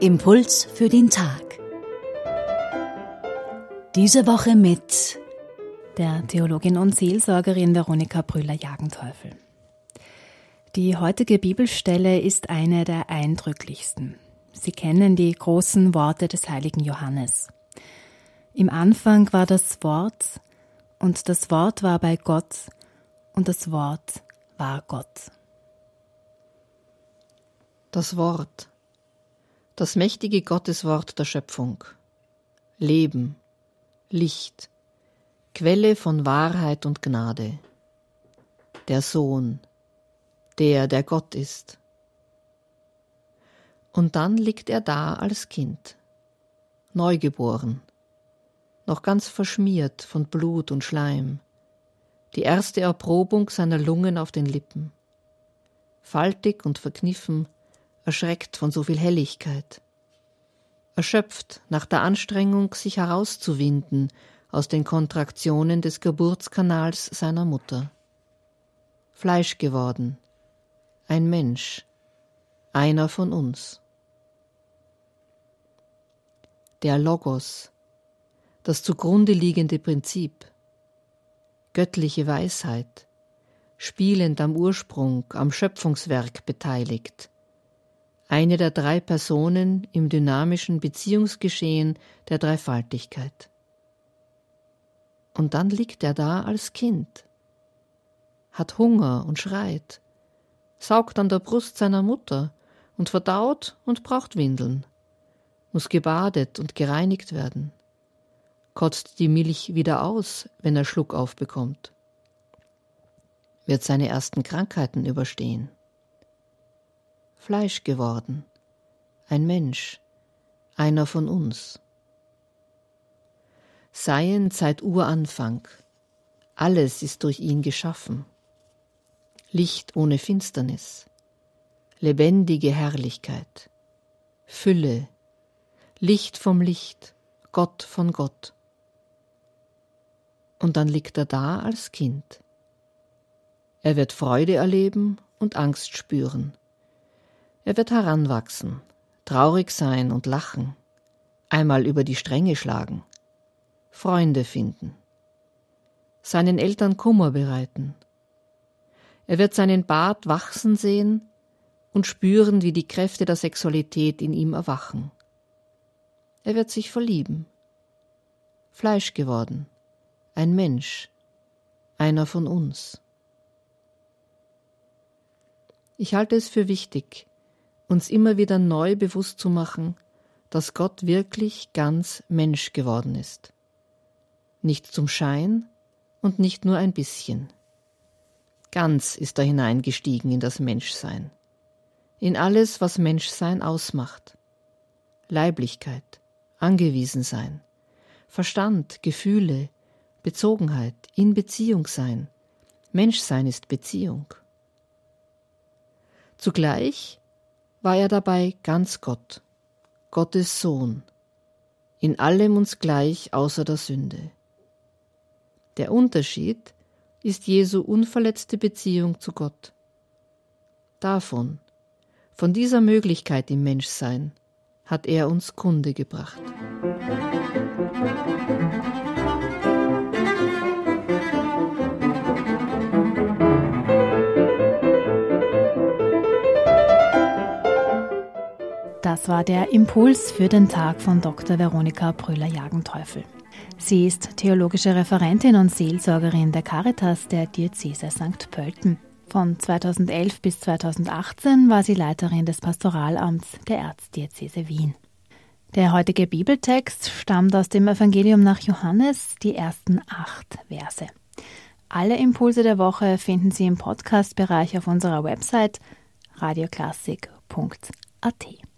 Impuls für den Tag. Diese Woche mit der Theologin und Seelsorgerin Veronika Brüller-Jagenteufel. Die heutige Bibelstelle ist eine der eindrücklichsten. Sie kennen die großen Worte des heiligen Johannes. Im Anfang war das Wort, und das Wort war bei Gott, und das Wort war Gott. Das Wort das mächtige Gotteswort der Schöpfung. Leben, Licht, Quelle von Wahrheit und Gnade. Der Sohn, der, der Gott ist. Und dann liegt er da als Kind, neugeboren, noch ganz verschmiert von Blut und Schleim, die erste Erprobung seiner Lungen auf den Lippen, faltig und verkniffen, erschreckt von so viel Helligkeit. Erschöpft nach der Anstrengung, sich herauszuwinden aus den Kontraktionen des Geburtskanals seiner Mutter. Fleisch geworden, ein Mensch, einer von uns. Der Logos, das zugrunde liegende Prinzip, göttliche Weisheit, spielend am Ursprung, am Schöpfungswerk beteiligt, eine der drei Personen im dynamischen Beziehungsgeschehen der Dreifaltigkeit. Und dann liegt er da als Kind, hat Hunger und schreit, saugt an der Brust seiner Mutter und verdaut und braucht Windeln, muss gebadet und gereinigt werden, kotzt die Milch wieder aus, wenn er Schluck aufbekommt, wird seine ersten Krankheiten überstehen. Fleisch geworden, ein Mensch, einer von uns. Seien seit Uranfang, alles ist durch ihn geschaffen. Licht ohne Finsternis, lebendige Herrlichkeit, Fülle, Licht vom Licht, Gott von Gott. Und dann liegt er da als Kind. Er wird Freude erleben und Angst spüren. Er wird heranwachsen, traurig sein und lachen, einmal über die Stränge schlagen, Freunde finden, seinen Eltern Kummer bereiten. Er wird seinen Bart wachsen sehen und spüren, wie die Kräfte der Sexualität in ihm erwachen. Er wird sich verlieben, Fleisch geworden, ein Mensch, einer von uns. Ich halte es für wichtig, uns immer wieder neu bewusst zu machen, dass Gott wirklich ganz Mensch geworden ist. Nicht zum Schein und nicht nur ein bisschen. Ganz ist er hineingestiegen in das Menschsein, in alles, was Menschsein ausmacht. Leiblichkeit, Angewiesensein, Verstand, Gefühle, Bezogenheit, in Beziehung sein. Menschsein ist Beziehung. Zugleich war er dabei ganz Gott, Gottes Sohn, in allem uns gleich außer der Sünde. Der Unterschied ist Jesu unverletzte Beziehung zu Gott. Davon, von dieser Möglichkeit im Menschsein, hat er uns Kunde gebracht. Das war der Impuls für den Tag von Dr. Veronika Brüller-Jagenteufel. Sie ist theologische Referentin und Seelsorgerin der Caritas der Diözese St. Pölten. Von 2011 bis 2018 war sie Leiterin des Pastoralamts der Erzdiözese Wien. Der heutige Bibeltext stammt aus dem Evangelium nach Johannes, die ersten acht Verse. Alle Impulse der Woche finden Sie im Podcast-Bereich auf unserer Website radioklassik.at.